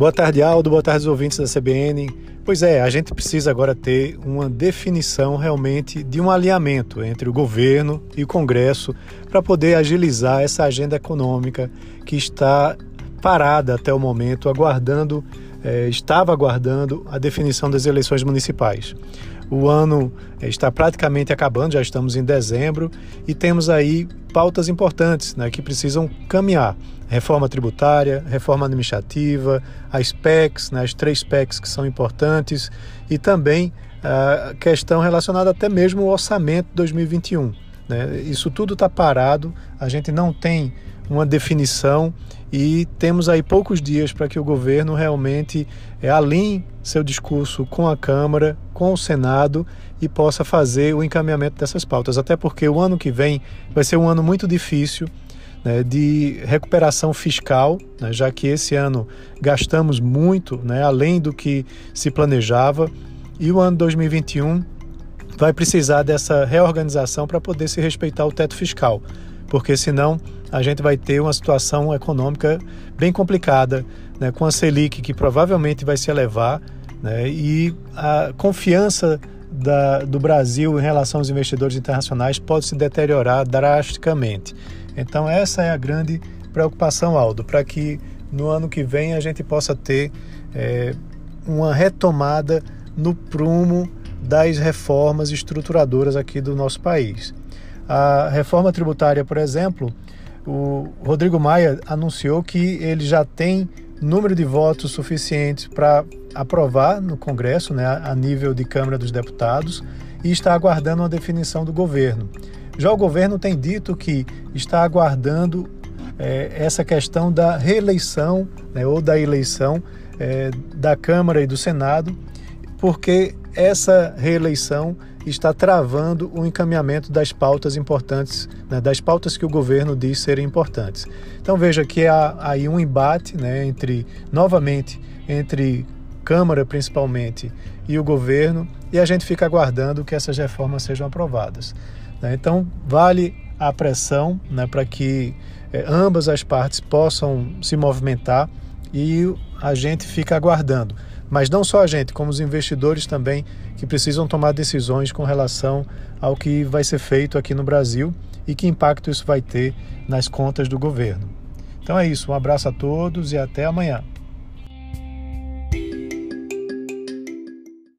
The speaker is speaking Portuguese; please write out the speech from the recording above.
Boa tarde, Aldo. Boa tarde, ouvintes da CBN. Pois é, a gente precisa agora ter uma definição realmente de um alinhamento entre o governo e o Congresso para poder agilizar essa agenda econômica que está parada até o momento, aguardando, eh, estava aguardando a definição das eleições municipais. O ano eh, está praticamente acabando, já estamos em dezembro e temos aí pautas importantes né, que precisam caminhar. Reforma tributária, reforma administrativa, as PECs, né, as três PECs que são importantes e também a questão relacionada até mesmo ao orçamento 2021. Né? Isso tudo está parado, a gente não tem uma definição e temos aí poucos dias para que o governo realmente é, alinhe seu discurso com a Câmara, com o Senado e possa fazer o encaminhamento dessas pautas. Até porque o ano que vem vai ser um ano muito difícil né, de recuperação fiscal, né, já que esse ano gastamos muito, né, além do que se planejava, e o ano 2021 vai precisar dessa reorganização para poder se respeitar o teto fiscal porque senão a gente vai ter uma situação econômica bem complicada, né, com a Selic que provavelmente vai se elevar né, e a confiança da, do Brasil em relação aos investidores internacionais pode se deteriorar drasticamente. Então, essa é a grande preocupação, Aldo, para que no ano que vem a gente possa ter é, uma retomada no prumo das reformas estruturadoras aqui do nosso país. A reforma tributária, por exemplo, o Rodrigo Maia anunciou que ele já tem número de votos suficientes para aprovar no Congresso, né, a nível de Câmara dos Deputados, e está aguardando uma definição do governo. Já o governo tem dito que está aguardando é, essa questão da reeleição né, ou da eleição é, da Câmara e do Senado, porque essa reeleição está travando o encaminhamento das pautas importantes, né, das pautas que o governo diz serem importantes. Então veja que há aí um embate né, entre, novamente, entre Câmara principalmente e o governo, e a gente fica aguardando que essas reformas sejam aprovadas. Né? Então vale a pressão né, para que é, ambas as partes possam se movimentar e a gente fica aguardando. Mas não só a gente, como os investidores também, que precisam tomar decisões com relação ao que vai ser feito aqui no Brasil e que impacto isso vai ter nas contas do governo. Então é isso, um abraço a todos e até amanhã.